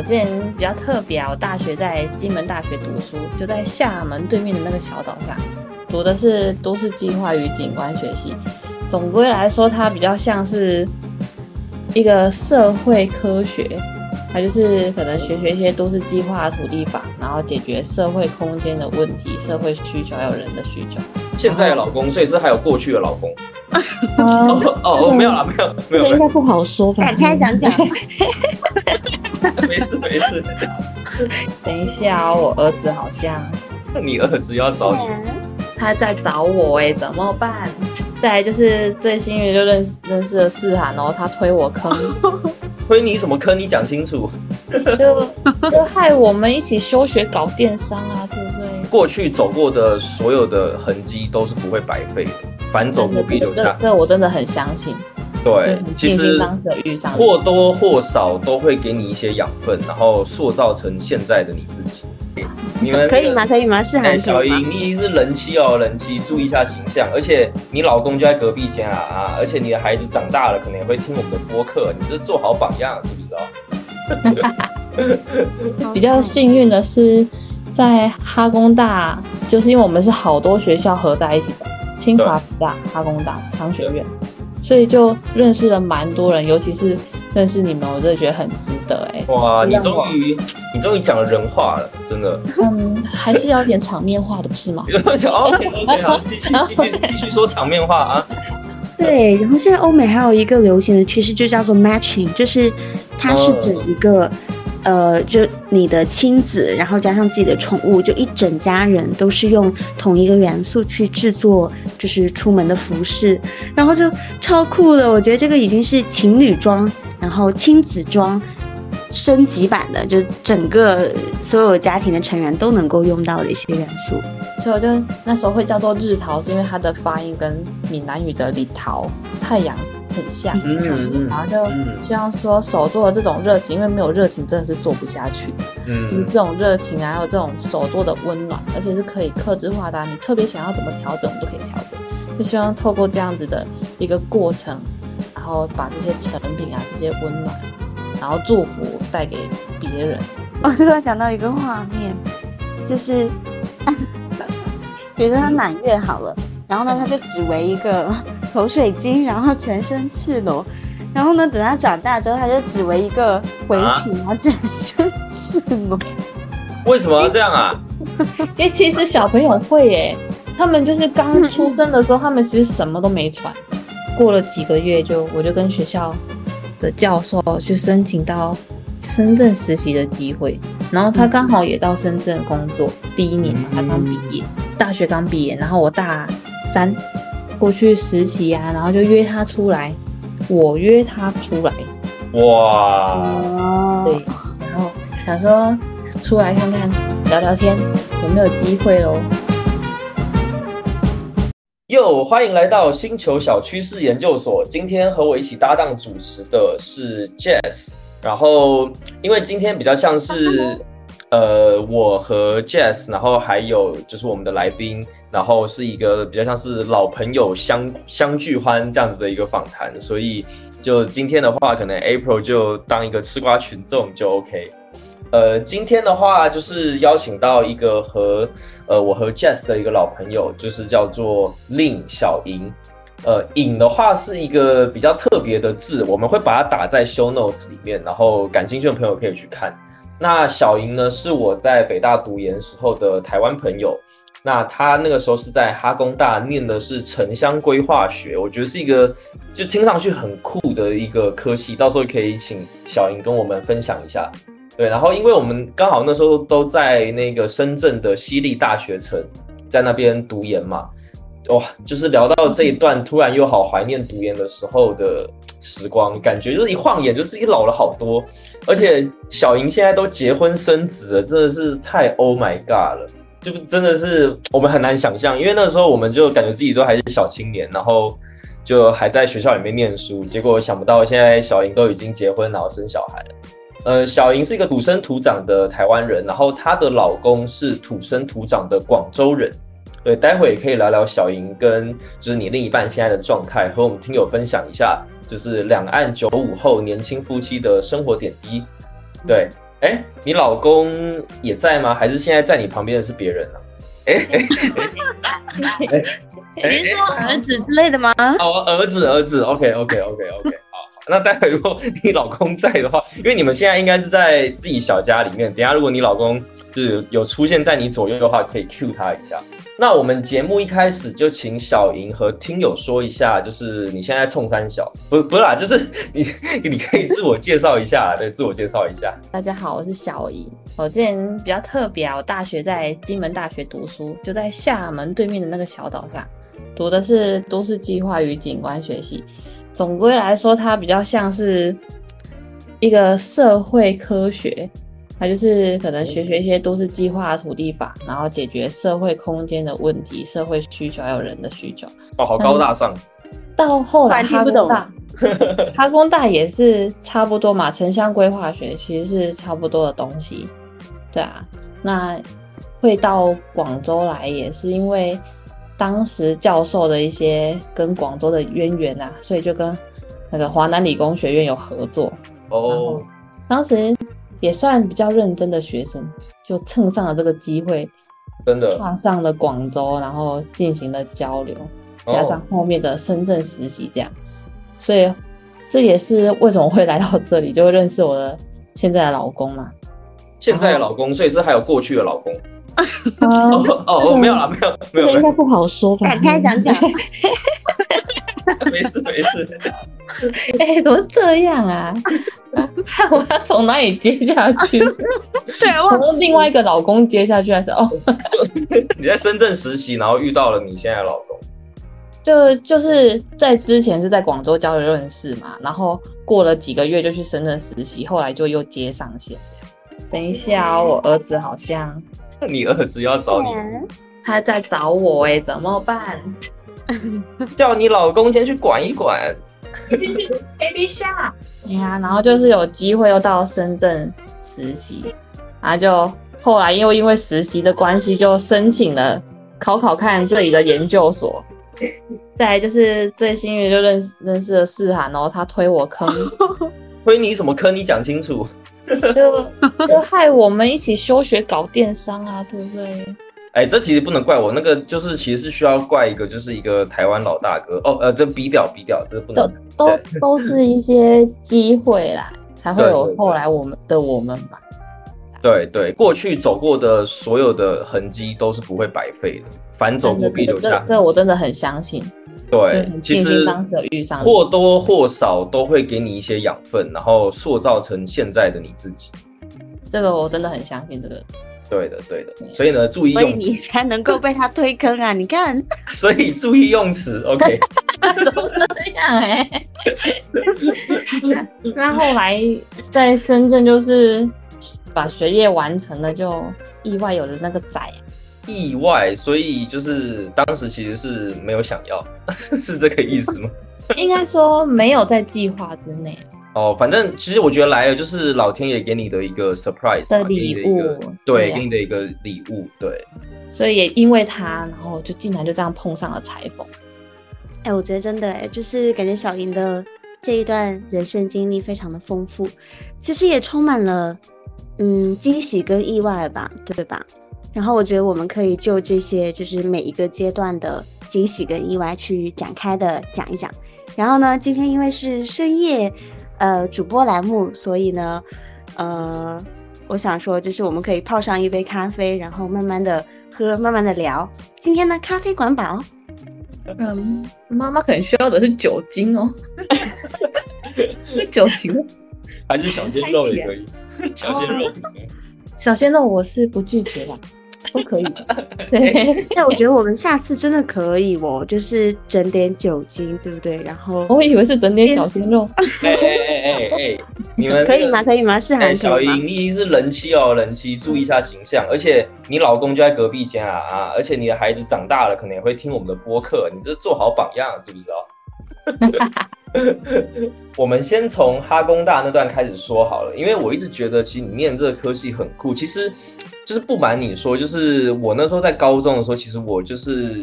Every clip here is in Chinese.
我之前比较特别啊，我大学在金门大学读书，就在厦门对面的那个小岛上，读的是都市计划与景观学系。总归来说，它比较像是一个社会科学，它就是可能学学一些都市计划、土地法，然后解决社会空间的问题、社会需求还有人的需求。现在的老公，所以是还有过去的老公。哦，哦哦，没有了，没有，没有，没有，这个应该不好说吧？展开讲讲。没事没事。等一下哦，我儿子好像那你儿子要找你，他在找我哎，怎么办？再来就是最幸运就认识认识了世涵哦，他推我坑，推你什么坑？你讲清楚。就就害我们一起休学搞电商啊，对不对？过去走过的所有的痕迹都是不会白费的，反走不必留这下。这我真的很相信，对很，其实或多或少都会给你一些养分，然后塑造成现在的你自己。你们可以吗？可以吗？是哎，韩小英，你已经是人妻哦，人妻，注意一下形象。而且你老公就在隔壁间啊啊！而且你的孩子长大了，可能也会听我们的播客，你这做好榜样，知不知道？比较幸运的是，在哈工大，就是因为我们是好多学校合在一起的，清华、北大、哈工大商学院，所以就认识了蛮多人，尤其是认识你们，我真的觉得很值得哎、哇，你终于，你终于讲了人话了，真的。嗯，还是要点场面话的，不是吗？讲 OK OK，好，继续继续继续说场面话啊。对，然后现在欧美还有一个流行的趋势，就叫做 matching，就是它是指一个，呃，就你的亲子，然后加上自己的宠物，就一整家人都是用同一个元素去制作，就是出门的服饰，然后就超酷的。我觉得这个已经是情侣装，然后亲子装。升级版的，就整个所有家庭的成员都能够用到的一些元素。所以我就那时候会叫做日桃，是因为它的发音跟闽南语的李桃太阳很像。嗯嗯然后就嗯希望说手做的这种热情，因为没有热情真的是做不下去。就是嗯这种热情啊，还有这种手做的温暖，而且是可以克制化的啊、你特别想要怎么调整，我们都可以调整。就希望透过这样子的一个过程，然后把这些成品啊、这些温暖，然后祝福带给别人。我突然想到一个画面，就是，比如说他满月好了，然后呢，他就只围一个口水巾，然后全身赤裸，然后呢，等他长大之后，他就只围一个围裙，然后全身赤裸。为什么要这样啊？因为其实小朋友会耶，他们就是刚出生的时候，他们其实什么都没穿。过了几个月就，我就跟学校的教授去申请到深圳实习的机会，然后他刚好也到深圳工作，第一年嘛，他刚毕业，大学刚毕业，然后我大三过去实习啊，然后就约他出来，我约他出来，哇，哦对，然后想说出来看看聊聊天，有没有机会喽？哟，欢迎来到星球小趋势研究所。今天和我一起搭档主持的是 Jess，然后因为今天比较像是呃我和 Jess，然后还有就是我们的来宾，然后是一个比较像是老朋友相相聚欢这样子的一个访谈，所以就今天的话，可能 April 就当一个吃瓜群众就 OK。呃，今天的话就是邀请到一个和呃我和 Jess 的一个老朋友，就是叫做令小莹。呃，颖的话是一个比较特别的字，我们会把它打在 show notes 里面，然后感兴趣的朋友可以去看。那小莹呢，是我在北大读研时候的台湾朋友。那他那个时候是在哈工大念的是城乡规划学，我觉得是一个就听上去很酷的一个科系，到时候可以请小莹跟我们分享一下。对，然后因为我们刚好那时候都在那个深圳的西丽大学城，在那边读研嘛，哇，就是聊到这一段，突然又好怀念读研的时候的时光，感觉就是一晃眼就自己老了好多，而且小莹现在都结婚生子了，真的是太 Oh my God 了，就真的是我们很难想象，因为那时候我们就感觉自己都还是小青年，然后就还在学校里面念书，结果想不到现在小莹都已经结婚，然后生小孩了。呃，小莹是一个土生土长的台湾人，然后她的老公是土生土长的广州人。对，待会也可以聊聊小莹跟就是你另一半现在的状态，和我们听友分享一下，就是两岸九五后年轻夫妻的生活点滴。对，哎，你老公也在吗？还是现在在你旁边的是别人呢？哎哎哎，您 说儿子之类的吗？哦，儿子，儿子，OK，OK，OK，OK，好。那待会如果你老公在的话，因为你们现在应该是在自己小家里面，等下如果你老公就是有出现在你左右的话，可以 Q 他一下。那我们节目一开始就请小莹和听友说一下，就是你现在冲三小，不不是啦，就是你 你可以自我介绍一下，对，自我介绍一下。大家好，我是小莹。我之前比较特别啊，我大学在金门大学读书，就在厦门对面的那个小岛上，读的是都市计划与景观学系。总归来说，它比较像是一个社会科学。它就是可能学学一些都市计划、土地法，然后解决社会空间的问题、社会需求还有人的需求。哦，好高大上。到后来哈工大，哈工大也是差不多嘛，城乡规划学其实是差不多的东西。对啊，那会到广州来也是因为当时教授的一些跟广州的渊源啊，所以就跟那个华南理工学院有合作。哦，当时。也算比较认真的学生，就蹭上了这个机会，真的踏上了广州，然后进行了交流，加上后面的深圳实习，这样，所以这也是为什么会来到这里，就会认识我的现在的老公嘛。现在的老公，所以是还有过去的老公。哦哦，没有了，没有，这个应该不好说吧？展开讲讲。没 事没事。哎，怎么这样啊？看 我要从哪里接下去？对，我从另外一个老公接下去还是哦？你在深圳实习，然后遇到了你现在老公。就就是在之前是在广州交流认识嘛，然后过了几个月就去深圳实习，后来就又接上线。等一下，我儿子好像。你儿子要找你？他在找我哎，怎么办？叫你老公先去管一管。先去 baby shark。对呀，然后就是有机会又到深圳实习，然后就后来又因为实习的关系，就申请了考考看这里的研究所。再就是最幸运就认识认识了世涵哦，他推我坑。推你什么坑？你讲清楚。就就害我们一起休学搞电商啊，对不对？哎，这其实不能怪我，那个就是其实是需要怪一个，就是一个台湾老大哥哦，呃，这逼掉逼掉，这不能都都都是一些机会啦，才会有后来我们的我们吧。对对，过去走过的所有的痕迹都是不会白费的，反走过必留下。这我真的很相信。对，其实或多或少都会给你一些养分，然后塑造成现在的你自己。这个我真的很相信这个。对的，对的，所以呢，注意用词，你才能够被他推坑啊！你看，所以注意用词，OK？怎么这样哎？那后来在深圳就是把学业完成了，就意外有了那个仔。意外，所以就是当时其实是没有想要，是这个意思吗？应该说没有在计划之内。哦，反正其实我觉得来了就是老天爷给你的一个 surprise 的礼物，对，给你的一个礼物，对。所以也因为他，然后就竟然就这样碰上了裁缝。哎，我觉得真的哎，就是感觉小莹的这一段人生经历非常的丰富，其实也充满了嗯惊喜跟意外吧，对吧？然后我觉得我们可以就这些就是每一个阶段的惊喜跟意外去展开的讲一讲。然后呢，今天因为是深夜。呃，主播栏目，所以呢，呃，我想说，就是我们可以泡上一杯咖啡，然后慢慢的喝，慢慢的聊。今天呢，咖啡管饱。嗯，妈妈可能需要的是酒精哦。那酒行还是小鲜肉也可以。小鲜肉，小鲜肉我是不拒绝的。都可以，对。那我觉得我们下次真的可以哦，就是整点酒精，对不对？然后我以为是整点小鲜肉。哎哎哎哎哎，你们 可以吗？可以吗？是韩小英，你是人妻哦，人妻，注意一下形象。而且你老公就在隔壁家啊，而且你的孩子长大了，可能也会听我们的播客，你这做好榜样，知不知道？我们先从哈工大那段开始说好了，因为我一直觉得，其实你念这个科系很酷。其实，就是不瞒你说，就是我那时候在高中的时候，其实我就是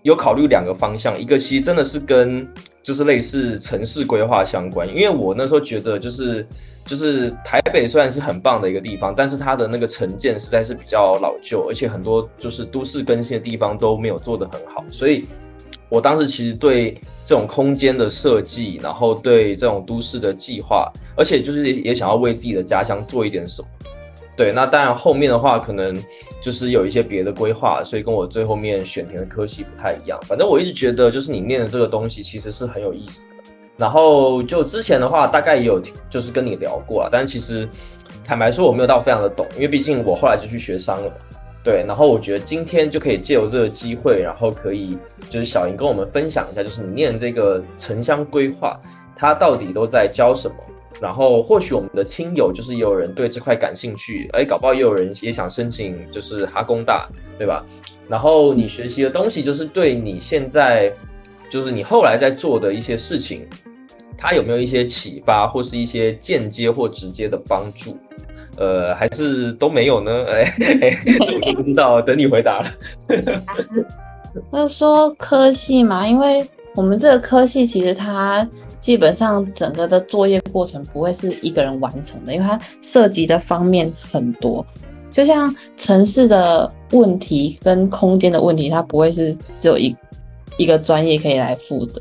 有考虑两个方向，一个其实真的是跟就是类似城市规划相关，因为我那时候觉得就是就是台北虽然是很棒的一个地方，但是它的那个城建实在是比较老旧，而且很多就是都市更新的地方都没有做得很好，所以我当时其实对这种空间的设计，然后对这种都市的计划，而且就是也想要为自己的家乡做一点什么。对，那当然后面的话可能就是有一些别的规划，所以跟我最后面选填的科系不太一样。反正我一直觉得，就是你念的这个东西其实是很有意思的。然后就之前的话，大概也有就是跟你聊过啊，但是其实坦白说我没有到非常的懂，因为毕竟我后来就去学商了嘛。对，然后我觉得今天就可以借由这个机会，然后可以就是小莹跟我们分享一下，就是你念这个城乡规划，它到底都在教什么。然后或许我们的听友就是也有人对这块感兴趣，哎，搞不好也有人也想申请，就是哈工大，对吧？然后你学习的东西就是对你现在，就是你后来在做的一些事情，它有没有一些启发，或是一些间接或直接的帮助？呃，还是都没有呢？哎哎，这我不知道，等你回答了。就说科系嘛，因为我们这个科系其实它。基本上整个的作业过程不会是一个人完成的，因为它涉及的方面很多。就像城市的问题跟空间的问题，它不会是只有一一个专业可以来负责。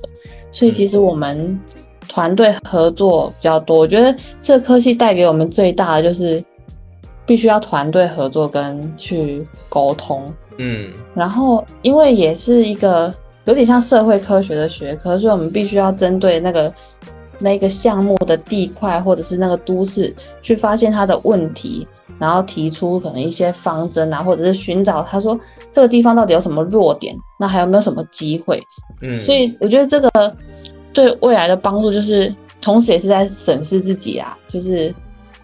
所以其实我们团队合作比较多。我觉得这个科系带给我们最大的就是必须要团队合作跟去沟通。嗯，然后因为也是一个。有点像社会科学的学科，所以我们必须要针对那个那个项目的地块或者是那个都市去发现它的问题，然后提出可能一些方针啊，或者是寻找他说这个地方到底有什么弱点，那还有没有什么机会？嗯，所以我觉得这个对未来的帮助就是，同时也是在审视自己啊，就是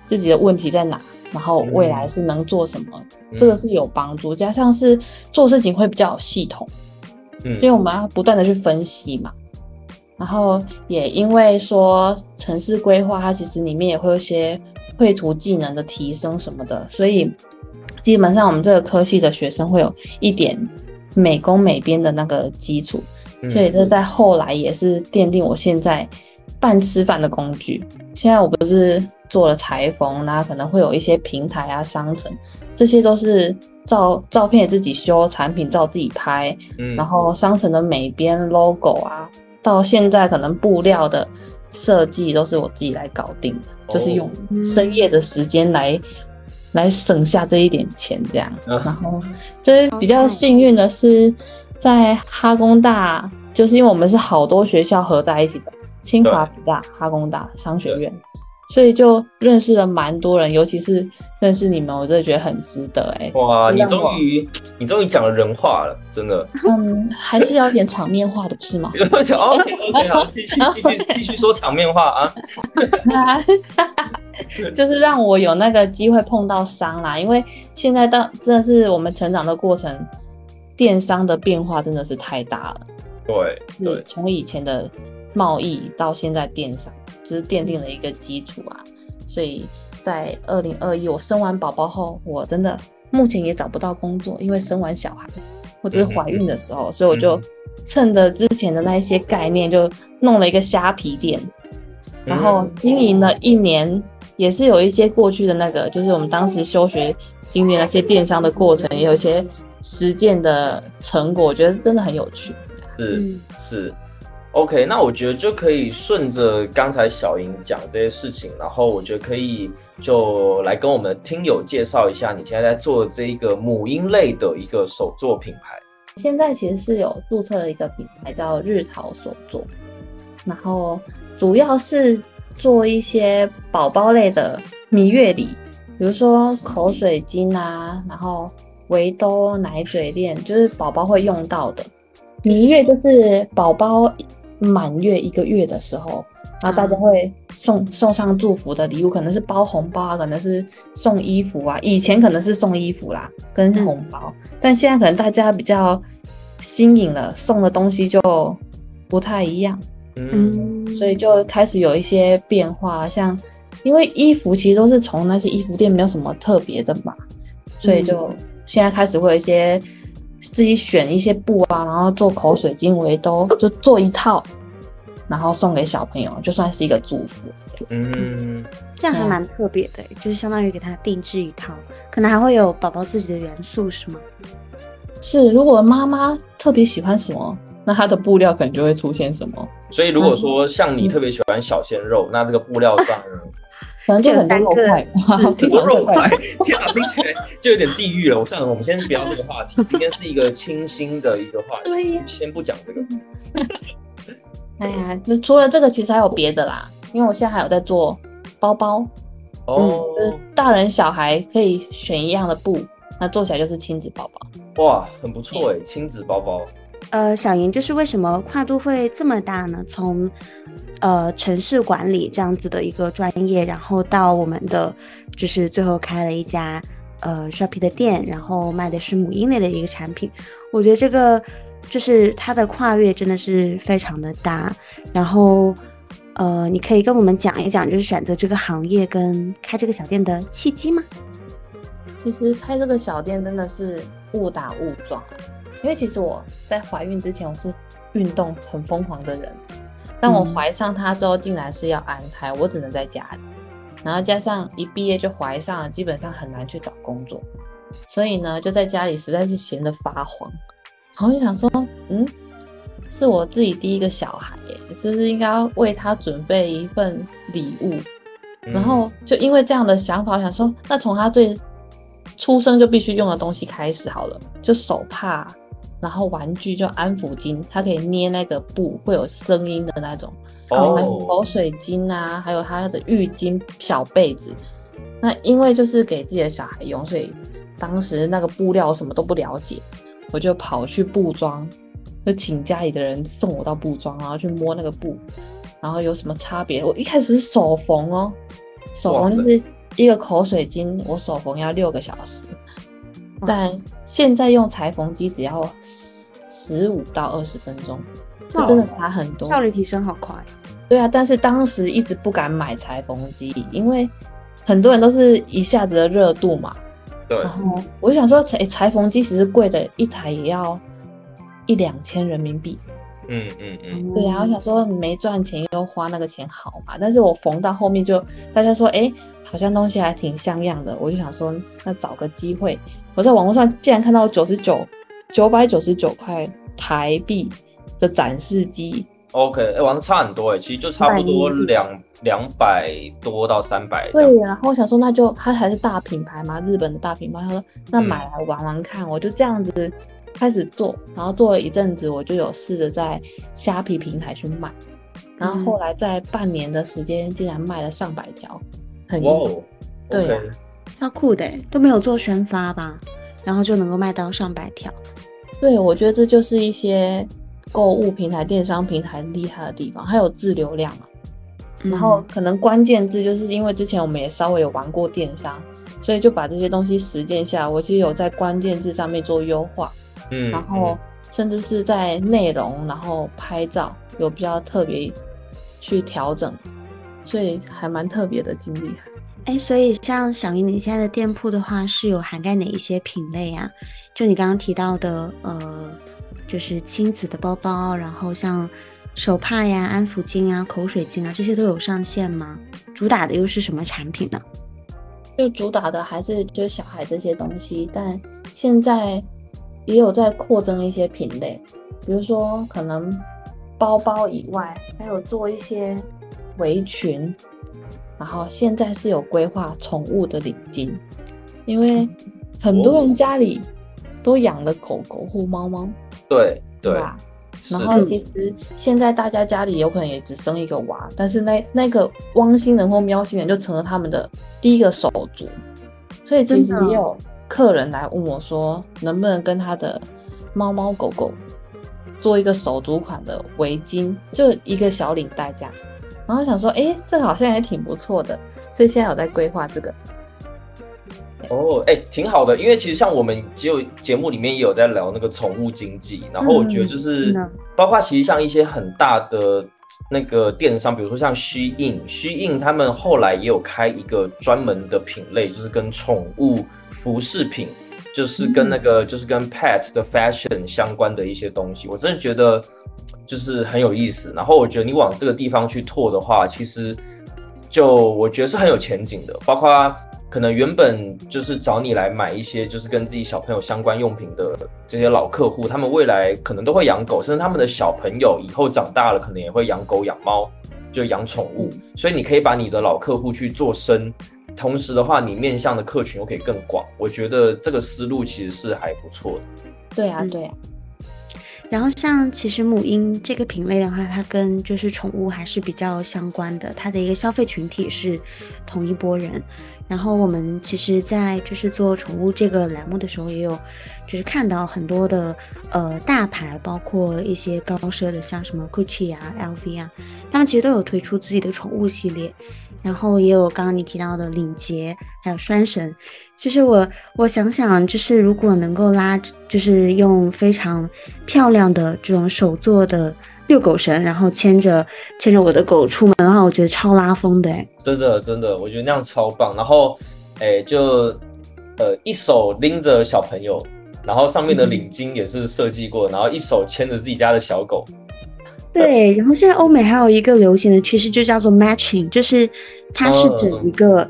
自己的问题在哪，然后未来是能做什么，这个是有帮助，加上是做事情会比较有系统。因为我们要不断的去分析嘛，然后也因为说城市规划，它其实里面也会有一些绘图技能的提升什么的，所以基本上我们这个科系的学生会有一点美工美编的那个基础，所以这在后来也是奠定我现在半吃饭的工具。现在我不是做了裁缝，那可能会有一些平台啊、商城，这些都是。照照片也自己修，产品照自己拍，嗯，然后商城的美编 logo 啊，到现在可能布料的设计都是我自己来搞定的，就是用深夜的时间来来省下这一点钱这样。然后就是比较幸运的是，在哈工大，就是因为我们是好多学校合在一起的，清华、北大、哈工大商学院。所以就认识了蛮多人，尤其是认识你们，我真的觉得很值得哎！哇，你终于你终于讲了人话了，真的。嗯，还是要点场面话的，不是吗？？OK，OK，，继续继续 继续说场面话啊！就是让我有那个机会碰到商啦，因为现在到真的是我们成长的过程，电商的变化真的是太大了。对，是从以前的贸易到现在电商。就是奠定了一个基础啊，所以在二零二一我生完宝宝后，我真的目前也找不到工作，因为生完小孩，或者是怀孕的时候，所以我就趁着之前的那一些概念，就弄了一个虾皮店，然后经营了一年，也是有一些过去的那个，就是我们当时休学经历那些电商的过程，也有一些实践的成果，我觉得真的很有趣。是是。OK，那我觉得就可以顺着刚才小莹讲这些事情，然后我觉得可以就来跟我们的听友介绍一下你现在在做的这一个母婴类的一个手作品牌。现在其实是有注册了一个品牌叫日淘手作，然后主要是做一些宝宝类的蜜月礼，比如说口水巾啊，然后围兜、奶嘴链，就是宝宝会用到的。蜜月就是宝宝。满月一个月的时候，然后大家会送送上祝福的礼物，可能是包红包啊，可能是送衣服啊。以前可能是送衣服啦，跟红包，但现在可能大家比较新颖了，送的东西就不太一样。嗯，所以就开始有一些变化，像因为衣服其实都是从那些衣服店没有什么特别的嘛，所以就现在开始会有一些自己选一些布啊，然后做口水巾、围兜，就做一套，然后送给小朋友，就算是一个祝福。这样，嗯，这样还蛮特别的，就是相当于给他定制一套，可能还会有宝宝自己的元素，是吗？是，如果妈妈特别喜欢什么，那她的布料可能就会出现什么，所以如果说像你特别喜欢小鲜肉，那这个布料上 可能 就很多肉块，很多肉块，天哪，听起来就有点地狱了。我算了，我们先不要这个话题，今天是一个清新的一个话题，对先不讲这个。哎呀，就除了这个，其实还有别的啦。因为我现在还有在做包包，哦，就是大人小孩可以选一样的布，那做起来就是亲子包包。哇，很不错哎，亲子包包。呃，小莹，就是为什么跨度会这么大呢？从呃城市管理这样子的一个专业，然后到我们的就是最后开了一家呃 Shopee 的店，然后卖的是母婴类的一个产品。我觉得这个就是它的跨越真的是非常的大。然后呃，你可以跟我们讲一讲，就是选择这个行业跟开这个小店的契机吗？其实开这个小店真的是误打误撞啊，因为其实我在怀孕之前我是运动很疯狂的人，但我怀上他之后竟然是要安胎，我只能在家里，然后加上一毕业就怀上了，基本上很难去找工作，所以呢就在家里实在是闲得发慌，然后就想说，嗯，是我自己第一个小孩耶，是不是应该要为他准备一份礼物？然后就因为这样的想法，我想说，那从他最出生就必须用的东西开始好了，就手帕，然后玩具就安抚巾，它可以捏那个布会有声音的那种，然后还有口水巾啊，还有它的浴巾、小被子。那因为就是给自己的小孩用，所以当时那个布料什么都不了解，我就跑去布庄，就请家里的人送我到布庄，然后去摸那个布，然后有什么差别。我一开始是手缝哦，手缝就是一个口水巾，我手缝要六个小时，但现在用裁缝机只要十十五到二十分钟，就真的差很多，效率提升好快。对啊，但是当时一直不敢买裁缝机，因为很多人都是一下子的热度嘛。对。然后我就想说，裁裁缝机其实贵的，一台也要一两千人民币。嗯嗯嗯。对啊，我想说没赚钱又花那个钱好嘛，但是我缝到后面就大家说，哎，好像东西还挺像样的，我就想说，那找个机会，我在网络上竟然看到九十九九百九十九块台币的展示机。OK，哎、玩的差很多哎，其实就差不多两两百多到三百。对，然后我想说，那就它还是大品牌嘛，日本的大品牌。他说，那买来玩玩看，我就这样子开始做，然后做了一阵子，我就有试着在虾皮平台去卖，然后后来在半年的时间，竟然卖了上百条，很哇哦，对啊 OK 超酷的欸，都没有做宣发吧，然后就能够卖到上百条。对，我觉得这就是一些购物平台、电商平台厉害的地方，还有自流量嘛。然后可能关键字就是因为之前我们也稍微有玩过电商，所以就把这些东西实践下来。我其实有在关键字上面做优化，嗯，然后甚至是在内容，然后拍照有比较特别去调整，所以还蛮特别的经历。哎，所以像小云你现在的店铺的话，是有涵盖哪一些品类啊？就你刚刚提到的，呃，就是亲子的包包，然后像手帕呀、安抚巾啊、口水巾啊，这些都有上线吗？主打的又是什么产品呢？就主打的还是就是小孩这些东西，但现在也有在扩增一些品类，比如说可能包包以外，还有做一些围裙，然后现在是有规划宠物的领巾，因为很多人家里都养了狗狗或猫猫，对对吧？然后其实现在大家家里有可能也只生一个娃，但是那那个汪星人或喵星人就成了他们的第一个手足，所以其实真的也有客人来问我说，能不能跟他的猫猫狗狗做一个手足款的围巾，就一个小领带这样。然后想说，哎，这个好像也挺不错的，所以现在有在规划这个。哦，哎、挺好的，因为其实像我们只有节目里面也有在聊那个宠物经济，然后我觉得就是、嗯包括其实像一些很大的那个电商，比如说像 Shein，Shein 他们后来也有开一个专门的品类，就是跟宠物服饰品就是跟那个就是跟 pet 的 fashion 相关的一些东西，我真的觉得就是很有意思。然后我觉得你往这个地方去拓的话，其实就我觉得是很有前景的。包括可能原本就是找你来买一些就是跟自己小朋友相关用品的这些老客户，他们未来可能都会养狗，甚至他们的小朋友以后长大了可能也会养狗养猫，就养宠物。所以你可以把你的老客户去做深。同时的话，你面向的客群又可以更广，我觉得这个思路其实是还不错的。对啊，对啊。然后像其实母婴这个品类的话，它跟就是宠物还是比较相关的，它的一个消费群体是同一波人。然后我们其实，在就是做宠物这个栏目的时候，也有就是看到很多的呃大牌，包括一些高奢的，像什么 Gucci 啊、LV 啊，他们其实都有推出自己的宠物系列。然后也有刚刚你提到的领结，还有拴绳。其实我我想想，就是如果能够拉，就是用非常漂亮的这种手做的遛狗绳，然后牵着牵着我的狗出门的话，我觉得超拉风的哎。真的真的，我觉得那样超棒。然后哎，就呃一手拎着小朋友，然后上面的领巾也是设计过，然后一手牵着自己家的小狗。对，然后现在欧美还有一个流行的趋势，就叫做 matching，就是它是整一个，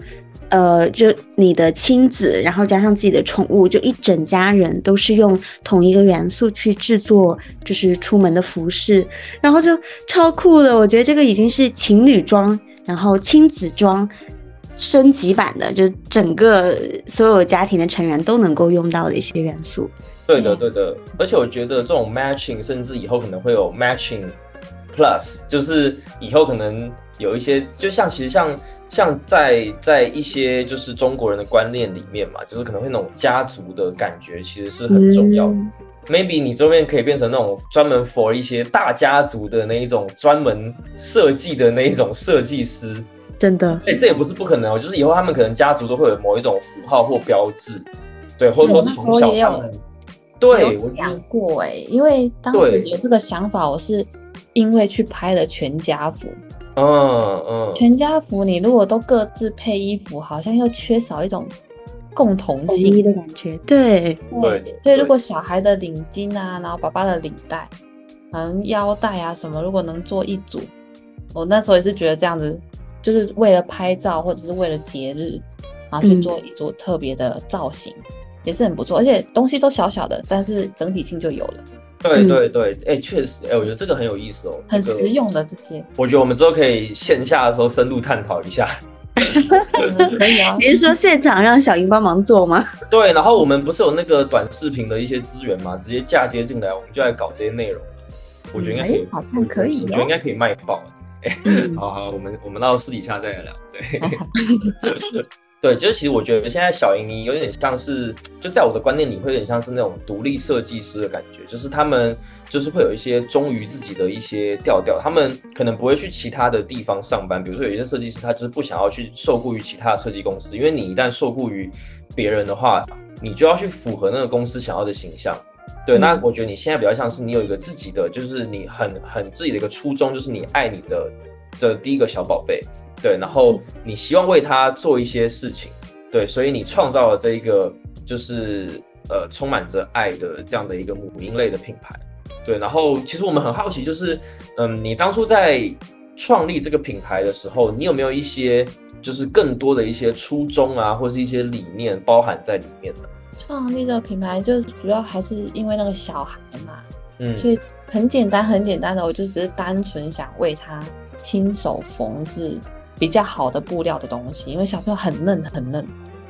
呃，就你的亲子，然后加上自己的宠物，就一整家人都是用同一个元素去制作，就是出门的服饰，然后就超酷的。我觉得这个已经是情侣装，然后亲子装升级版的，就整个所有家庭的成员都能够用到的一些元素。对的，对的，而且我觉得这种 matching，甚至以后可能会有 matching。Plus 就是以后可能有一些，就像其实像像在在一些就是中国人的观念里面嘛，就是可能会那种家族的感觉，其实是很重要的。Maybe 你周边可以变成那种专门 for 一些大家族的那一种专门设计的那一种设计师，真的，哎，这也不是不可能哦。就是以后他们可能家族都会有某一种符号或标志，对，或者说从小他们对我想过哎，因为当时有这个想法，我是。因为去拍了全家福，嗯嗯，全家福你如果都各自配衣服，好像又缺少一种共同性的感觉。对对，所以如果小孩的领巾啊，然后爸爸的领带，嗯，腰带啊什么，如果能做一组，我那时候也是觉得这样子，就是为了拍照或者是为了节日，然后去做一组特别的造型，也是很不错。而且东西都小小的，但是整体性就有了。对对对，哎，确实，哎，我觉得这个很有意思哦，很实用的这些。我觉得我们之后可以线下的时候深入探讨一下。可以啊，你是说现场让小英帮忙做吗？对，然后我们不是有那个短视频的一些资源嘛，直接嫁接进来，我们就来搞这些内容。我觉得应该可以，好像可以，我觉得应该可以卖爆。哎，好好，我们我们到私底下再来聊。对。对，就是其实我觉得现在小莹妮有点像是，就在我的观念里会有点像是那种独立设计师的感觉，就是他们就是会有一些忠于自己的一些调调，他们可能不会去其他的地方上班，比如说有一些设计师他就是不想要去受雇于其他的设计公司，因为你一旦受雇于别人的话，你就要去符合那个公司想要的形象。对，那我觉得你现在比较像是你有一个自己的，就是你很很自己的一个初衷，就是你爱你的的第一个小宝贝。对，然后你希望为他做一些事情，对，所以你创造了这一个就是呃充满着爱的这样的一个母婴类的品牌，对，然后其实我们很好奇，就是嗯，你当初在创立这个品牌的时候，你有没有一些就是更多的一些初衷啊，或者是一些理念包含在里面呢？创立这个品牌就主要还是因为那个小孩嘛，嗯，所以很简单很简单的，我就只是单纯想为他亲手缝制。比较好的布料的东西，因为小朋友很嫩很嫩，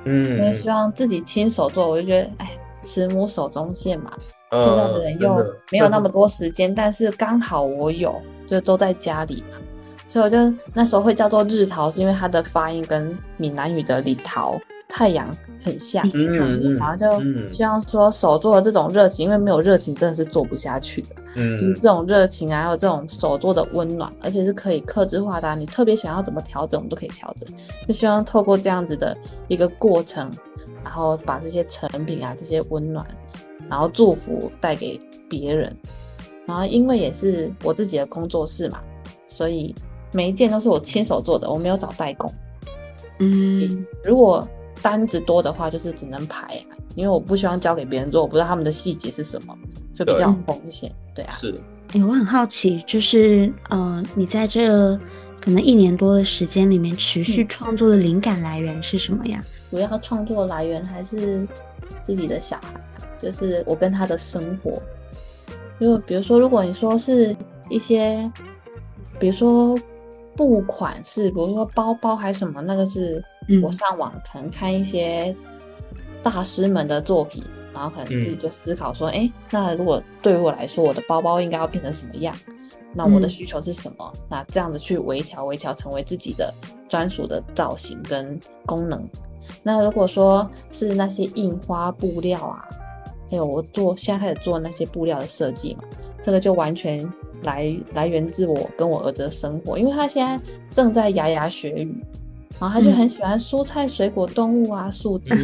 嗯，因为希望自己亲手做，我就觉得，哎，慈母手中线嘛。现在的人又没有那么多时间，但是刚好我有，就都在家里嘛，所以我就那时候会叫做日桃，是因为它的发音跟闽南语的李桃。太阳很像，嗯，然后就希望说手做的这种热情，因为没有热情真的是做不下去的，嗯，就是这种热情啊，还有这种手做的温暖，而且是可以克制化的，你特别想要怎么调整，我们都可以调整。就希望透过这样子的一个过程，然后把这些成品啊，这些温暖，然后祝福带给别人。然后因为也是我自己的工作室嘛，所以每一件都是我亲手做的，我没有找代工。嗯，如果单子多的话，就是只能排，因为我不希望交给别人做，我不知道他们的细节是什么，就比较有风险。对啊，是。哎，我很好奇，就是呃，你在这可能一年多的时间里面，持续创作的灵感来源是什么呀？主要创作来源还是自己的小孩，就是我跟他的生活。因为比如说，如果你说是一些，比如说布款式，比如说包包还是什么，那个是我上网可能看一些大师们的作品。然后可能自己就思考说，哎，那如果对于我来说，我的包包应该要变成什么样？那我的需求是什么？那这样子去微调，微调成为自己的专属的造型跟功能。那如果说是那些印花布料啊，还有我做现在开始做那些布料的设计嘛，这个就完全来来源自我跟我儿子的生活，因为他现在正在牙牙学语。然后他就很喜欢蔬菜、水果、动物啊，数字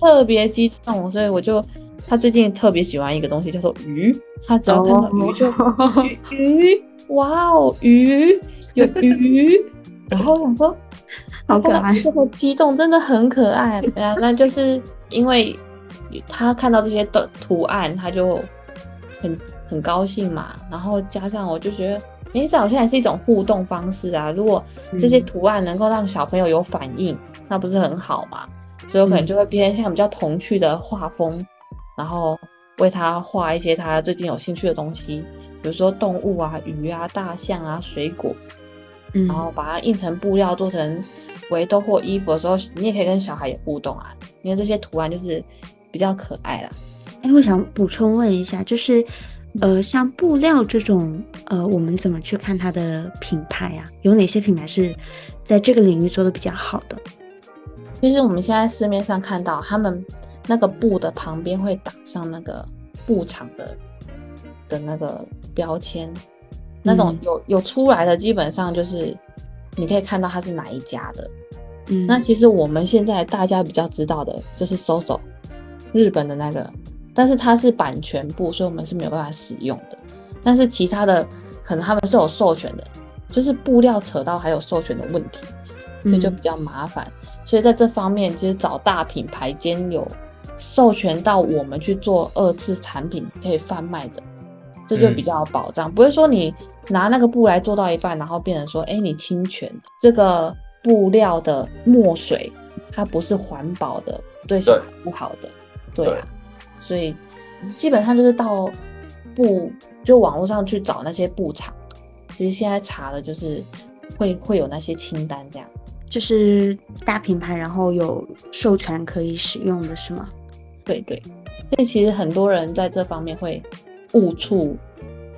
特别激动，所以我就他最近特别喜欢一个东西叫做鱼，他只要看到鱼就鱼鱼，哇哦鱼有鱼，然后我想说好可爱，这么激动真的很可爱，对啊，那就是因为他看到这些的图案，他就很很高兴嘛，然后加上我就觉得。哎，这好像也是一种互动方式啊！如果这些图案能够让小朋友有反应，那不是很好吗？所以我可能就会偏向比较童趣的画风，然后为他画一些他最近有兴趣的东西，比如说动物啊、鱼啊、大象啊、水果，然后把它印成布料做成围兜或衣服的时候，你也可以跟小孩也互动啊，因为这些图案就是比较可爱啦。哎，我想补充问一下，就是。呃，像布料这种，呃，我们怎么去看它的品牌啊？有哪些品牌是在这个领域做的比较好的？其实我们现在市面上看到，他们那个布的旁边会打上那个布厂的的那个标签，那种有有出来的，基本上就是你可以看到它是哪一家的。嗯，那其实我们现在大家比较知道的就是 SOSO，日本的那个。但是它是版权部，所以我们是没有办法使用的。但是其他的可能他们是有授权的，就是布料扯到还有授权的问题，所以就比较麻烦。所以在这方面，其实找大品牌兼有授权到我们去做二次产品可以贩卖的，这就比较有保障，不会说你拿那个布来做到一半，然后变成说，哎，你侵权这个布料的墨水，它不是环保的，对小孩不好的，对啊。所以基本上就是到布，就网络上去找那些布厂。其实现在查的就是会会有那些清单，这样就是大品牌，然后有授权可以使用的是吗？对对。所以其实很多人在这方面会误触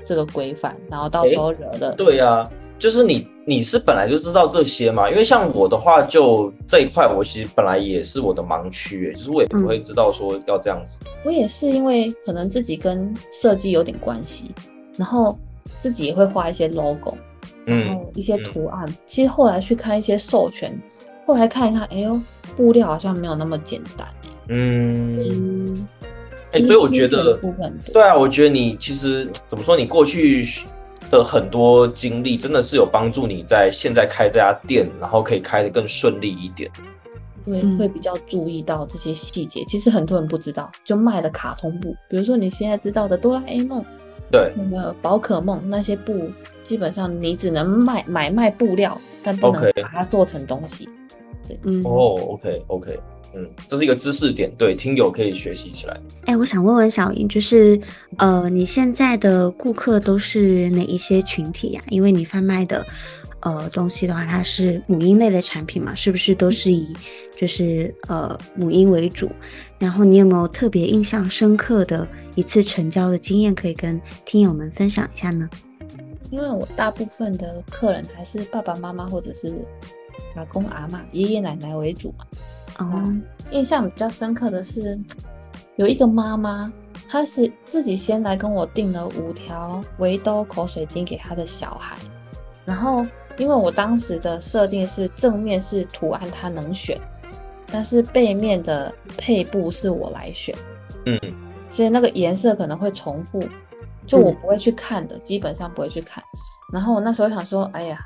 这个规范，然后到时候惹了。对呀。就是你，你是本来就知道这些嘛？因为像我的话，就这一块，我其实本来也是我的盲区，就是我也不会知道说要这样子。我也是因为可能自己跟设计有点关系，然后自己也会画一些 logo，然后一些图案。其实后来去看一些授权，后来看一看，哎呦，布料好像没有那么简单。嗯，哎，所以我觉得，对啊，我觉得你其实怎么说，你过去。的很多经历真的是有帮助你在现在开这家店，然后可以开得更顺利一点。对，会比较注意到这些细节。其实很多人不知道，就卖的卡通布，比如说你现在知道的哆啦 A 梦，对，那个宝可梦那些布，基本上你只能卖买卖布料，但不能把它做成东西。对，嗯，哦，OK，OK。嗯，这是一个知识点，对听友可以学习起来。哎，我想问问小英，就是呃，你现在的顾客都是哪一些群体呀？因为你贩卖的呃东西的话，它是母婴类的产品嘛，是不是都是以就是呃母婴为主？然后你有没有特别印象深刻的一次成交的经验可以跟听友们分享一下呢？因为我大部分的客人还是爸爸妈妈或者是阿公阿妈、爷爷奶奶为主嘛。哦，印象比较深刻的是，有一个妈妈，她是自己先来跟我订了五条围兜口水巾给她的小孩，然后因为我当时的设定是正面是图案她能选，但是背面的配布是我来选，嗯，所以那个颜色可能会重复，就我不会去看的，基本上不会去看。然后我那时候想说，哎呀，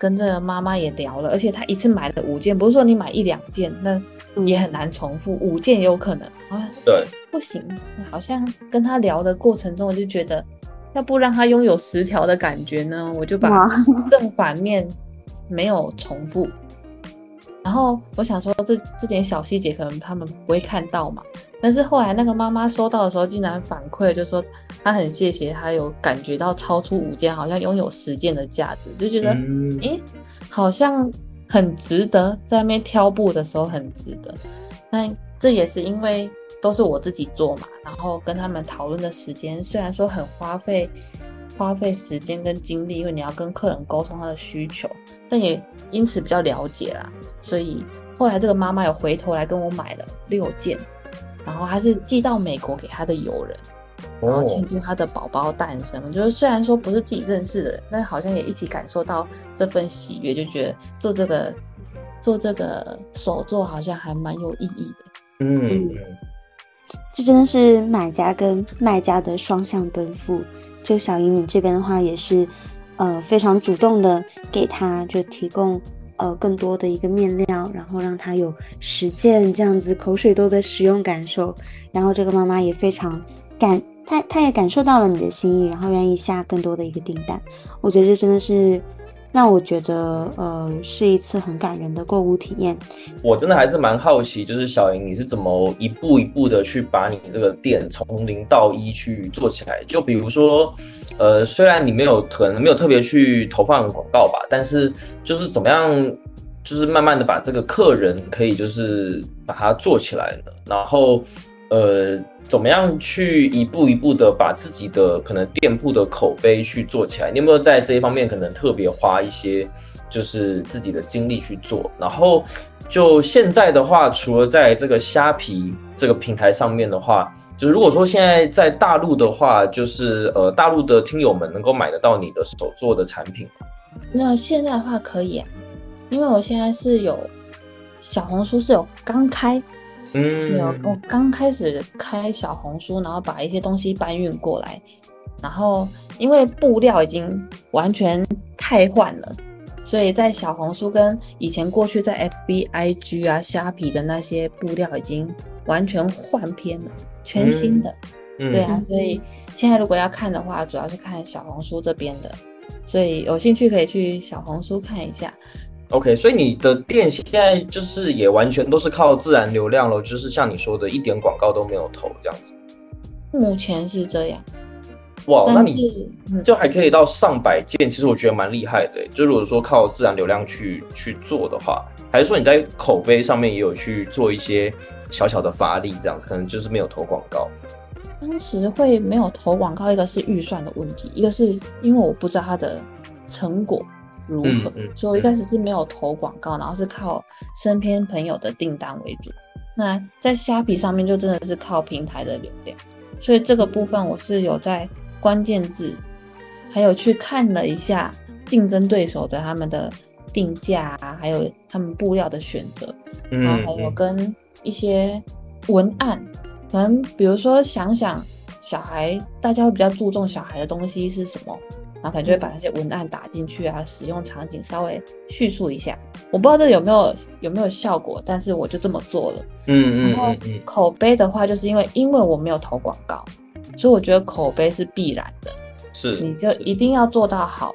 跟这个妈妈也聊了，而且她一次买了五件，不是说你买一两件，那也很难重复，五件也有可能啊。对，不行，好像跟他聊的过程中，我就觉得，要不让他拥有十条的感觉呢，我就把正反面没有重复。然后我想说这这点小细节可能他们不会看到嘛，但是后来那个妈妈收到的时候，竟然反馈就说她很谢谢她有感觉到超出五件，好像拥有十件的价值，就觉得嗯，诶，好像很值得，在那边挑布的时候很值得。那这也是因为都是我自己做嘛，然后跟他们讨论的时间虽然说很花费花费时间跟精力，因为你要跟客人沟通他的需求，但也因此比较了解啦。所以后来这个妈妈有回头来跟我买了六件，然后还是寄到美国给她的友人。然后庆哦，祝她的宝宝诞生。就是虽然说不是自己认识的人，但好像也一起感受到这份喜悦，就觉得做这个做这个手作好像还蛮有意义的。嗯，这真的是买家跟卖家的双向奔赴。就小姨你这边的话，也是呃非常主动的给他就提供呃更多的一个面料，然后让他有实践这样子口水多的使用感受。然后这个妈妈也非常感，她她也感受到了你的心意，然后愿意下更多的一个订单。我觉得这真的是让我觉得呃是一次很感人的购物体验。我真的还是蛮好奇，就是小莹你是怎么一步一步的去把你这个店从零到一去做起来？就比如说，呃，虽然你没有可能没有特别去投放广告吧，但是就是怎么样，就是慢慢的把这个客人可以就是把它做起来呢？然后，呃，怎么样去一步一步的把自己的可能店铺的口碑去做起来？你有没有在这一方面可能特别花一些？就是自己的精力去做。然后就现在的话，除了在这个虾皮这个平台上面的话，就是如果说现在在大陆的话，就是呃大陆的听友们能够买得到你的手做的产品。那现在的话可以啊，因为我现在是有小红书是有刚开，嗯有我刚开始开小红书，然后把一些东西搬运过来，然后因为布料已经完全太换了，所以在小红书跟以前过去在 FB、IG 啊、虾皮的那些布料已经完全换篇了，全新的。嗯对啊，嗯所以现在如果要看的话，主要是看小红书这边的，所以有兴趣可以去小红书看一下。OK，所以你的店现在就是也完全都是靠自然流量了，就是像你说的，一点广告都没有投这样子。目前是这样，哇，那你就还可以到上百件，其实我觉得蛮厉害的。欸就如果说靠自然流量去去做的话，还是说你在口碑上面也有去做一些小小的发力，这样子可能就是没有投广告。当时会没有投广告，一个是预算的问题，一个是因为我不知道它的成果如何，所以我一开始是没有投广告，然后是靠身边朋友的订单为主。那在虾皮上面就真的是靠平台的流量，所以这个部分我是有在关键字，还有去看了一下竞争对手的他们的定价啊，还有他们布料的选择，嗯然后还有跟一些文案，可能比如说想想小孩，大家会比较注重小孩的东西是什么，然后可能就会把那些文案打进去啊，使用场景稍微叙述一下。我不知道这有没有有没有效果，但是我就这么做了。嗯嗯然后嗯嗯，口碑的话，就是因为因为我没有投广告，所以我觉得口碑是必然的。是，你就一定要做到好，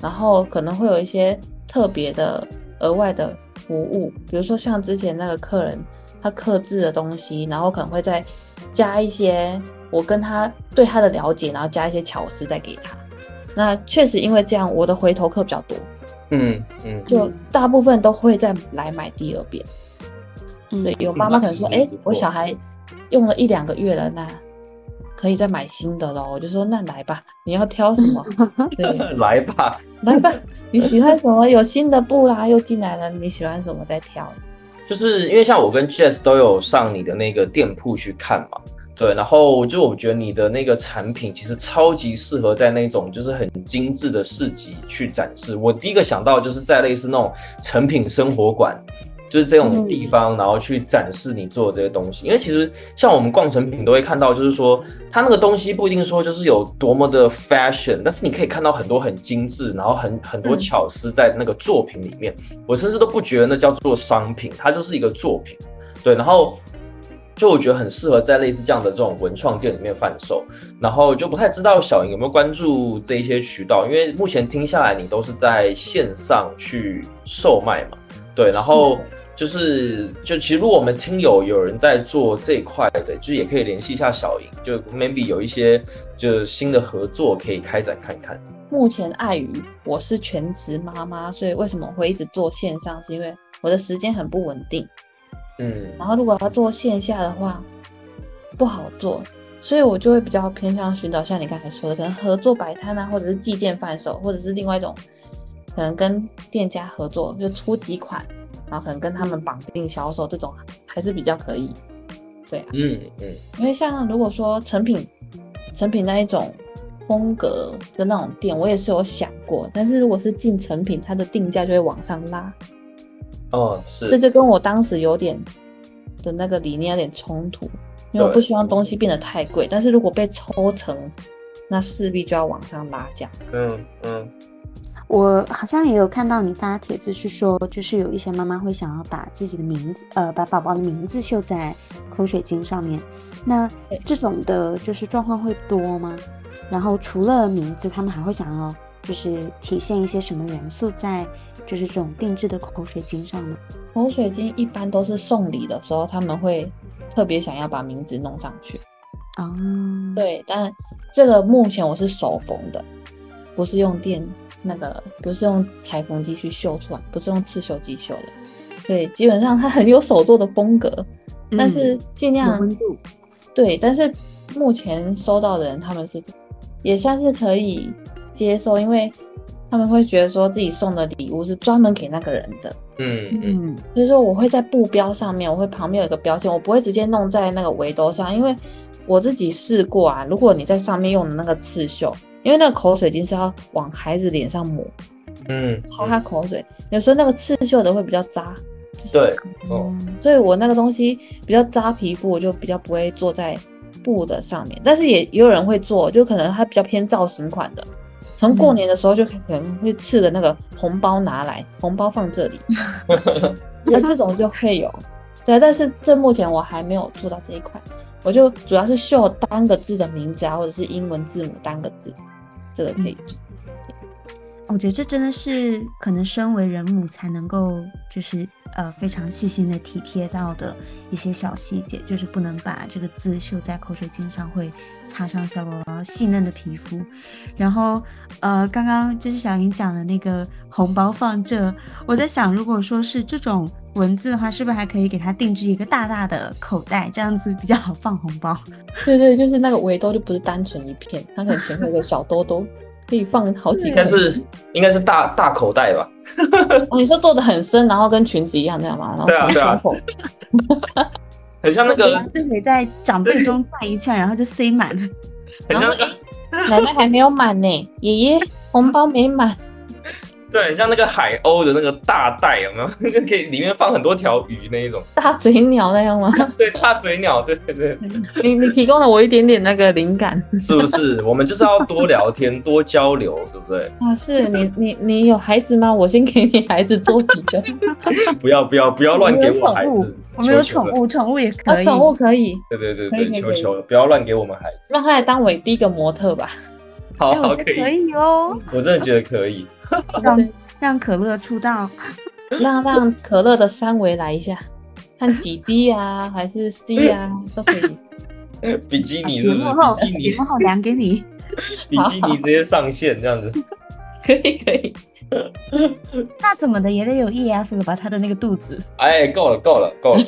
然后可能会有一些特别的额外的服务，比如说像之前那个客人他克制的东西，然后可能会再加一些我跟他对他的了解，然后加一些巧思再给他。那确实因为这样，我的回头客比较多，嗯嗯，就大部分都会再来买第二遍。嗯对，有妈妈可能说，哎、我小孩用了一两个月了，那可以再买新的咯。我就说，那来吧，你要挑什么？对。来吧，来吧，你喜欢什么？有新的布啦，又进来了，你喜欢什么再挑。就是因为像我跟 Jess 都有上你的那个店铺去看嘛，对，然后就我觉得你的那个产品其实超级适合在那种就是很精致的市集去展示。我第一个想到就是在类似那种成品生活馆，就是这种地方，然后去展示你做的这些东西。因为其实像我们逛成品都会看到，就是说它那个东西不一定说就是有多么的 fashion，但是你可以看到很多很精致，然后很很多巧思在那个作品里面。我甚至都不觉得那叫做商品，它就是一个作品。对，然后。就我觉得很适合在类似这样的这种文创店里面贩售，然后就不太知道小莹有没有关注这一些渠道，因为目前听下来你都是在线上去售卖嘛，对，然后就是就其实如果我们听友有人在做这一块的，就也可以联系一下小莹，就 maybe 有一些就是新的合作可以开展看看。目前碍于我是全职妈妈，所以为什么会一直做线上，是因为我的时间很不稳定。嗯，然后如果要做线下的话，不好做，所以我就会比较偏向寻找像你刚才说的，可能合作摆摊啊，或者是寄店贩售，或者是另外一种，可能跟店家合作，就出几款，然后可能跟他们绑定销售，这种还是比较可以。对啊，嗯嗯，因为像如果说成品，成品那一种风格的那种店，我也是有想过，但是如果是进成品，它的定价就会往上拉。哦，是，这就跟我当时有点的那个理念有点冲突，因为我不希望东西变得太贵，但是如果被抽成，那势必就要往上拉价。嗯嗯，我好像也有看到你发帖子，是说就是有一些妈妈会想要把自己的名字，呃，把宝宝的名字绣在口水巾上面，那这种的就是状况会多吗？然后除了名字，他们还会想要就是体现一些什么元素在？就是这种定制的口水巾上的口水巾，一般都是送礼的时候，他们会特别想要把名字弄上去。哦，对，但这个目前我是手缝的，不是用电那个，不是用裁缝机去绣出来，不是用刺绣机绣的，所以基本上它很有手做的风格，但是尽量温度。对，但是目前收到的人他们是也算是可以接受，因为。他们会觉得说自己送的礼物是专门给那个人的，嗯嗯，所以说我会在布标上面，我会旁边有一个标签，我不会直接弄在那个围兜上，因为我自己试过啊。如果你在上面用的那个刺绣，因为那个口水巾是要往孩子脸上抹，嗯，擦他口水，有时候那个刺绣的会比较扎，对，哦，所以我那个东西比较扎皮肤，我就比较不会做在布的上面，但是也也有人会做，就可能它比较偏造型款的。从过年的时候就可能会赐的那个红包拿来，红包放这里，那这种就会有，对，但是这目前我还没有做到这一块，我就主要是绣单个字的名字啊，或者是英文字母单个字，这个可以做。我觉得这真的是可能身为人母才能够就是。呃，非常细心的体贴到的一些小细节，就是不能把这个字绣在口水巾上，会擦伤小宝宝细嫩的皮肤。然后，呃，刚刚就是小云讲的那个红包放这，我在想，如果说是这种文字的话，是不是还可以给他定制一个大大的口袋，这样子比较好放红包？对对，就是那个围兜就不是单纯一片，它可能前面有个小兜兜。可以放好几个，应该是应该是大大口袋吧？你说做的很深，然后跟裙子一样这样吗？然后从胸口，很像那个，是可以在长辈中转一圈，然后就塞满了。很像奶奶还没有满呢，爷爷红包没满。对，像那个海鸥的那个大袋，有没有？那 个可以里面放很多条鱼那一种大嘴鸟那样吗？对，大嘴鸟，对对对。你你提供了我一点点那个灵感，是不是？我们就是要多聊天，多交流，对不对？啊，是你你你有孩子吗？我先给你孩子做几个。不要不要不要乱给我孩子，我们有宠物，宠物也可以，宠物可以。对对对对，求求不要乱给我们孩子。让他来当我第一个模特吧。好好可以，可以哦。我真的觉得可以。让让可乐出道，让让可乐的三维来一下，看几 D 啊，还是 C 啊，都可以。比基尼是不是？比基尼，好量给你。比基尼直接上线这样子，可以可以。那怎么的也得有 EF 了吧？他的那个肚子。哎，够了够了够了。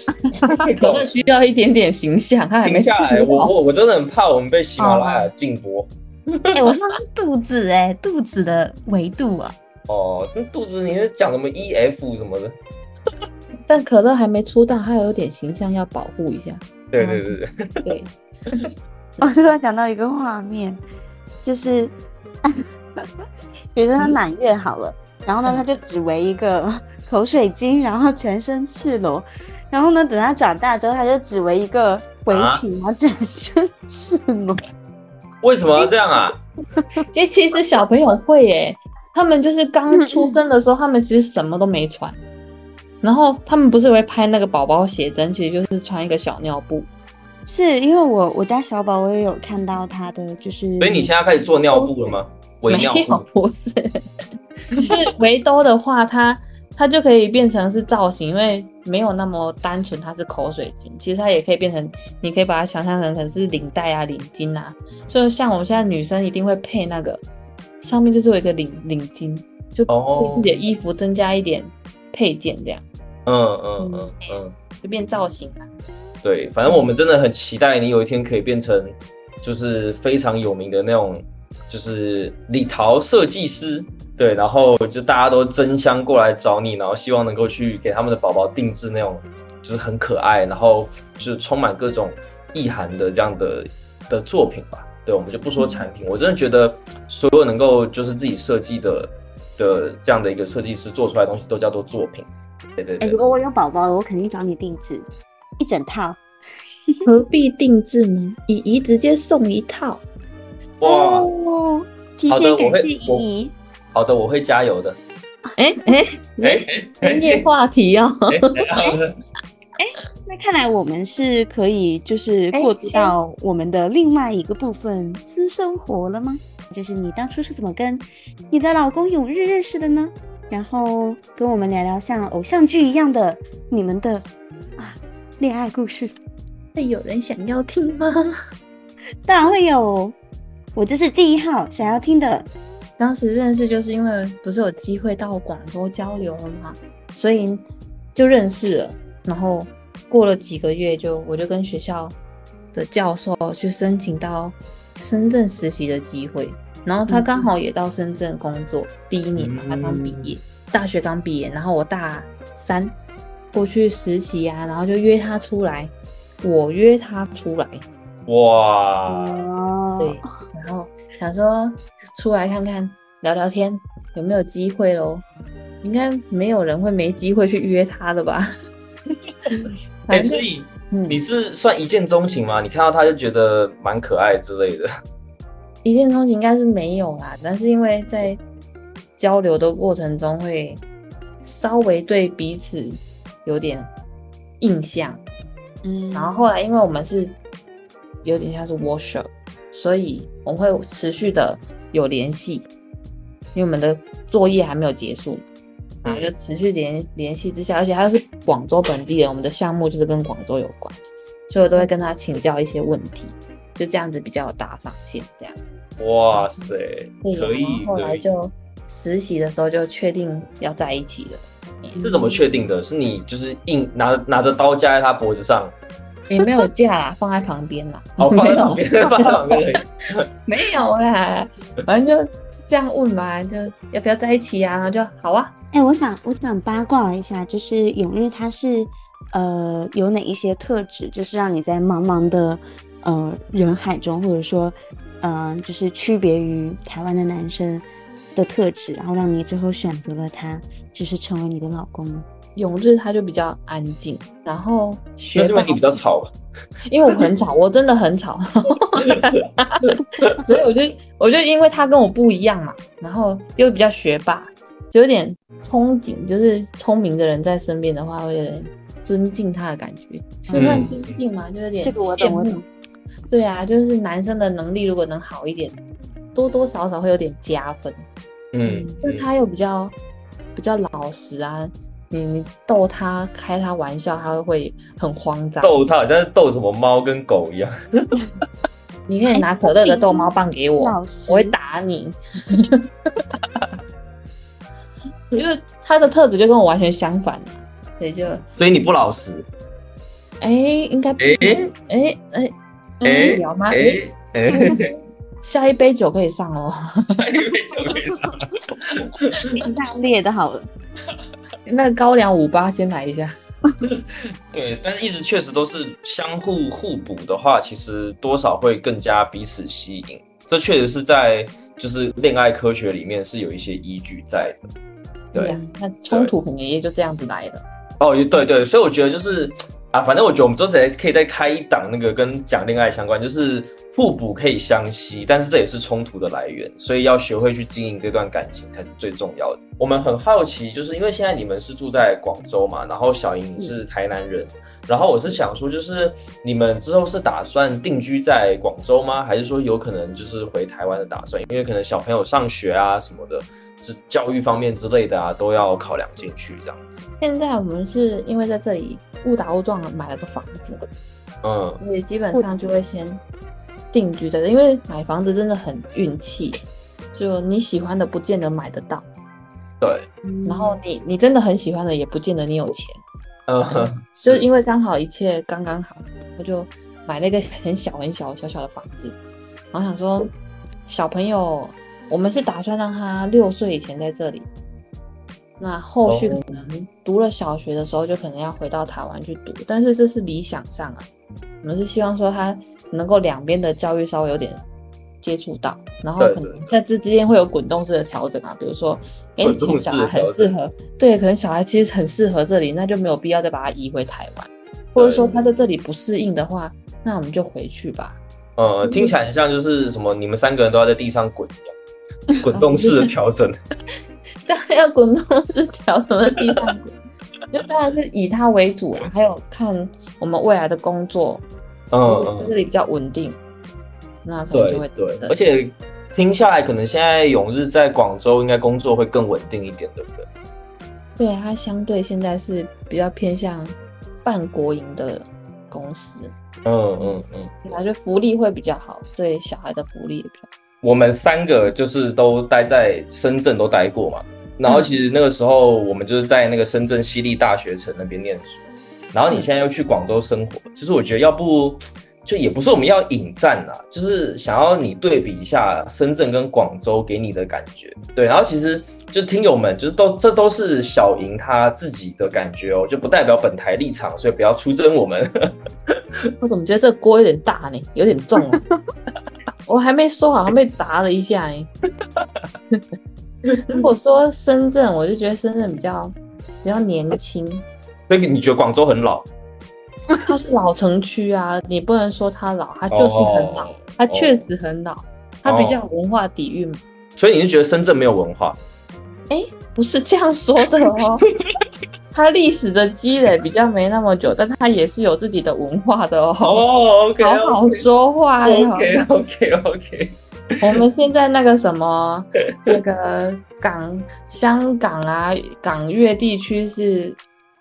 可乐需要一点点形象，他还没下来。我我我真的很怕我们被喜马拉雅禁播。哎，我说的是肚子哎，肚子的维度啊。哦，那肚子你是讲什么 E F 什么的？但可乐还没出道，他有点形象要保护一下。对对对对对。我突然想到一个画面，就是，比如说他满月好了，然后呢，他就只围一个口水巾，然后全身赤裸。然后呢，等他长大之后，他就只围一个围裙，然后全身赤裸。为什么要这样啊？因为其实小朋友会诶，他们就是刚出生的时候，他们其实什么都没穿。然后他们不是会拍那个宝宝写真，其实就是穿一个小尿布。是因为我我家小宝，我也有看到他的，就是所以你现在开始做尿布了吗？围尿没有，布，不是，是围兜的话，它它就可以变成是造型，因为没有那么单纯，它是口水巾，其实它也可以变成，你可以把它想象成可能是领带啊、领巾啊，所以像我们现在女生一定会配那个，上面就是有一个领领巾，就哦给自己的衣服增加一点配件，这样嗯嗯嗯嗯，就变造型了。对，反正我们真的很期待你有一天可以变成就是非常有名的那种，就是礼陶设计师。对，然后就大家都争相过来找你，然后希望能够去给他们的宝宝定制那种就是很可爱，然后就是充满各种意涵的这样的的作品吧。对，我们就不说产品，我真的觉得所有能够就是自己设计的的这样的一个设计师做出来的东西都叫做作品。对对哎、对如，果我有宝宝了，我肯定找你定制一整套。何必定制呢？姨姨直接送一套。哇，哦，提好的我会前感谢姨姨。好的，我会加油的。哎哎，哎是深夜话题哦。哎那看来我们是可以就是哎过渡到我们的另外一个部分私生活了吗？就是你当初是怎么跟你的老公永日认识的呢？然后跟我们聊聊像偶像剧一样的你们的啊恋爱故事。会有人想要听吗？当然会有，我这是第一号想要听的。当时认识就是因为不是有机会到广州交流了嘛，所以就认识了。然后过了几个月就，我就跟学校的教授去申请到深圳实习的机会。然后他刚好也到深圳工作，第一年嘛，他刚毕业，大学刚毕业。然后我大三过去实习啊，然后就约他出来，我约他出来，哇，哦对，然后想说出来看看聊聊天，有没有机会喽？应该没有人会没机会去约他的吧？哎、所以嗯，你是算一见钟情吗？你看到他就觉得蛮可爱之类的。一见钟情应该是没有啦，但是因为在交流的过程中会稍微对彼此有点印象，嗯然后后来因为我们是有点像是 workshop，所以我们会持续的有联系，因为我们的作业还没有结束，然后就持续联联系之下，而且他是广州本地人，我们的项目就是跟广州有关，所以我都会跟他请教一些问题，就这样子比较有搭上线，这样。哇塞，对，可以后。来就实习的时候就确定要在一起了。是怎么确定的？是你就是硬拿拿着刀架在他脖子上，也没有架啦，放在旁边啦。哦，放没有在旁边，放在旁边。没有啦，反正就是这样问嘛，就要不要在一起啊？然后就好啊。哎、我想我想八卦一下，就是永日他是呃有哪一些特质，就是让你在茫茫的呃人海中，或者说嗯、呃就是区别于台湾的男生的特质，然后让你最后选择了他，就是成为你的老公呢？永日他就比较安静，然后学霸那是因为你比较吵吧？因为我很吵，我真的很吵，所以我就我就因为他跟我不一样嘛，然后又比较学霸，就有点憧憬，就是聪明的人在身边的话，会有点尊敬他的感觉，是算嗯尊敬吗？就有点这个我羡慕。对啊，就是男生的能力如果能好一点，多多少少会有点加分。嗯，就他又比较比较老实啊，你你逗他开他玩笑，他会很慌张。逗他好像是逗什么猫跟狗一样。你可以拿可乐的逗猫棒给我，我会打你。就是他的特质就跟我完全相反，所以就所以你不老实。哎、应该不哎哎哎可哎以聊吗？哎哎、哎，下一杯酒可以上哦。下一杯酒可以上。冰大列的好了，那个高粱五八先来一下。对，但是一直确实都是相互互补的话，其实多少会更加彼此吸引。这确实是在就是恋爱科学里面是有一些依据在的。对呀，那冲突可能也就这样子来的。哦，对对，所以我觉得就是啊，反正我觉得我们之后再可以再开一档那个跟讲恋爱相关，就是互补可以相吸，但是这也是冲突的来源，所以要学会去经营这段感情才是最重要的。我们很好奇，就是因为现在你们是住在广州嘛，然后小莹是台南人，然后我是想说，就是你们之后是打算定居在广州吗？还是说有可能就是回台湾的打算？因为可能小朋友上学啊什么的。是教育方面之类的啊，都要考量进去这样子。现在我们是因为在这里误打误撞买了个房子，嗯，所以基本上就会先定居在这，因为买房子真的很运气，就你喜欢的不见得买得到，对，然后你你真的很喜欢的也不见得你有钱，嗯，就因为刚好一切刚刚好，我就买了一个很小很小小小的房子，然后想说小朋友。我们是打算让他六岁以前在这里，那后续可能读了小学的时候就可能要回到台湾去读，但是这是理想上啊。我们是希望说他能够两边的教育稍微有点接触到，然后可能在这之间会有滚动式的调整啊，比如说，哎，小孩很适合，对，可能小孩其实很适合这里，那就没有必要再把他移回台湾，或者说他在这里不适应的话，那我们就回去吧。呃，听起来很像就是什么，你们三个人都要在地上滚一样。滚动式的调整，当然要滚动式调整的地方，就当然是以它为主啊。还有看我们未来的工作，嗯嗯，这里比较稳定，那可能就会对。而且听下来，可能现在永日在广州应该工作会更稳定一点，对不对？对，它相对现在是比较偏向半国营的公司，嗯嗯嗯，感觉福利会比较好，对小孩的福利也比较。我们三个就是都待在深圳，都待过嘛。然后其实那个时候，我们就是在那个深圳西丽大学城那边念书。然后你现在又去广州生活，其实我觉得要不就也不是我们要引战呐，就是想要你对比一下深圳跟广州给你的感觉。对，然后其实就听友们就是都这都是小莹他自己的感觉哦，就不代表本台立场，所以不要出征我们。我怎么觉得这锅有点大呢？有点重啊。我还没说，好像被砸了一下哎。如果说深圳，我就觉得深圳比较比较年轻。所以你觉得广州很老？它是老城区啊，你不能说它老，它就是很老，它确实很老，它比较有文化底蕴嘛。所以你是觉得深圳没有文化？哎，不是这样说的哦。它历史的积累比较没那么久，但它也是有自己的文化的哦。哦，OK，好好说话呀。OK，OK，OK。我们现在那个什么，那个港香港啊，港粤地区是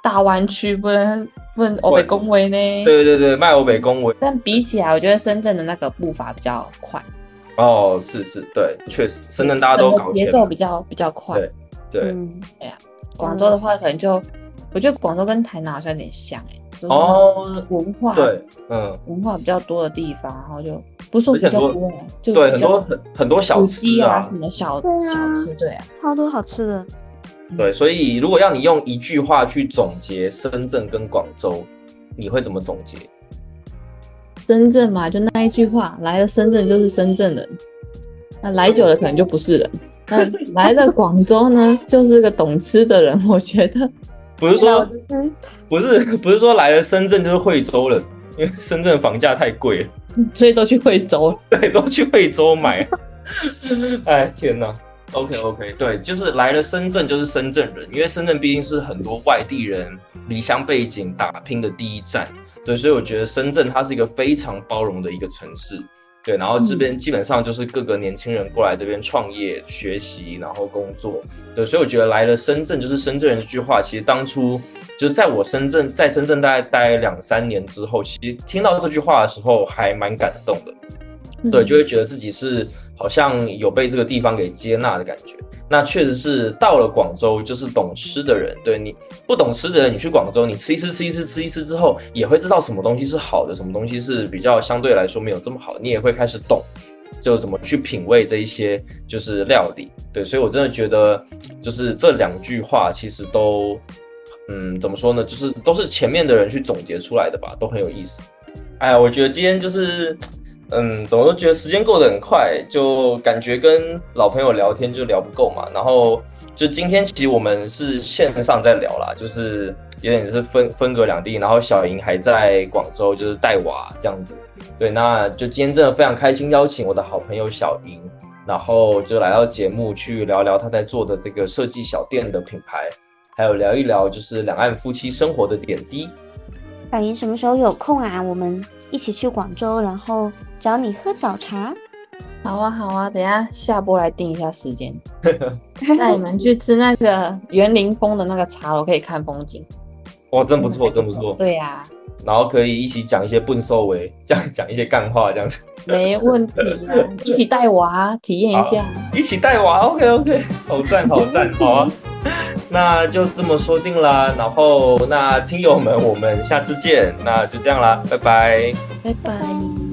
大湾区，不能不能欧北恭维呢。对对对，卖欧北恭维。但比起来，我觉得深圳的那个步伐比较快。哦，是是，对，确实，深圳大家都搞节奏比较比较快。对对，哎呀，广州的话可能就。我觉得广州跟台南好像有点像哎，哦，文化对，嗯，文化比较多的地方，然后就不是说比较多，就对很多很很多小吃啊，什么小小吃，对啊，超多好吃的。对，所以如果要你用一句话去总结深圳跟广州，你会怎么总结？深圳嘛，就那一句话，来了深圳就是深圳人，那来久了可能就不是人。那来了广州呢，就是个懂吃的人，我觉得。不是说，不是 不是说来了深圳就是惠州了，因为深圳房价太贵了，所以都去惠州，对，都去惠州买。哎，天哪！OK OK，对，就是来了深圳就是深圳人，因为深圳毕竟是很多外地人离乡背景打拼的第一站，对，所以我觉得深圳它是一个非常包容的一个城市。对，然后这边基本上就是各个年轻人过来这边创业、学习，然后工作。对，所以我觉得来了深圳就是深圳人这句话，其实当初就是在我深圳在深圳大概待两三年之后，其实听到这句话的时候还蛮感动的。对，就会觉得自己是好像有被这个地方给接纳的感觉。那确实是到了广州，就是懂吃的人。对你不懂吃的人，你去广州，你吃一次、吃一次、吃一次之后，也会知道什么东西是好的，什么东西是比较相对来说没有这么好。你也会开始懂，就怎么去品味这一些就是料理。对，所以我真的觉得，就是这两句话其实都，嗯，怎么说呢？就是都是前面的人去总结出来的吧，都很有意思。哎呀，我觉得今天就是。嗯，怎么都觉得时间过得很快，就感觉跟老朋友聊天就聊不够嘛。然后就今天其实我们是线上在聊啦，就是有点是分分隔两地，然后小莹还在广州，就是带娃这样子。对，那就今天真的非常开心，邀请我的好朋友小莹，然后就来到节目去聊聊她在做的这个设计小店的品牌，还有聊一聊就是两岸夫妻生活的点滴。小莹什么时候有空啊？我们一起去广州，然后找你喝早茶。好啊，好啊，等一下下播来定一下时间，带你们去吃那个园林风的那个茶楼，可以看风景。哇，真不错，真不错。对呀、然后可以一起讲一些笨收尾，这样讲一些干话，这样子，没问题啊，一起带娃体验一下。一起带娃，OK OK，好赞好赞，好啊，那就这么说定啦。然后那听友们，我们下次见，那就这样啦，拜拜。拜拜。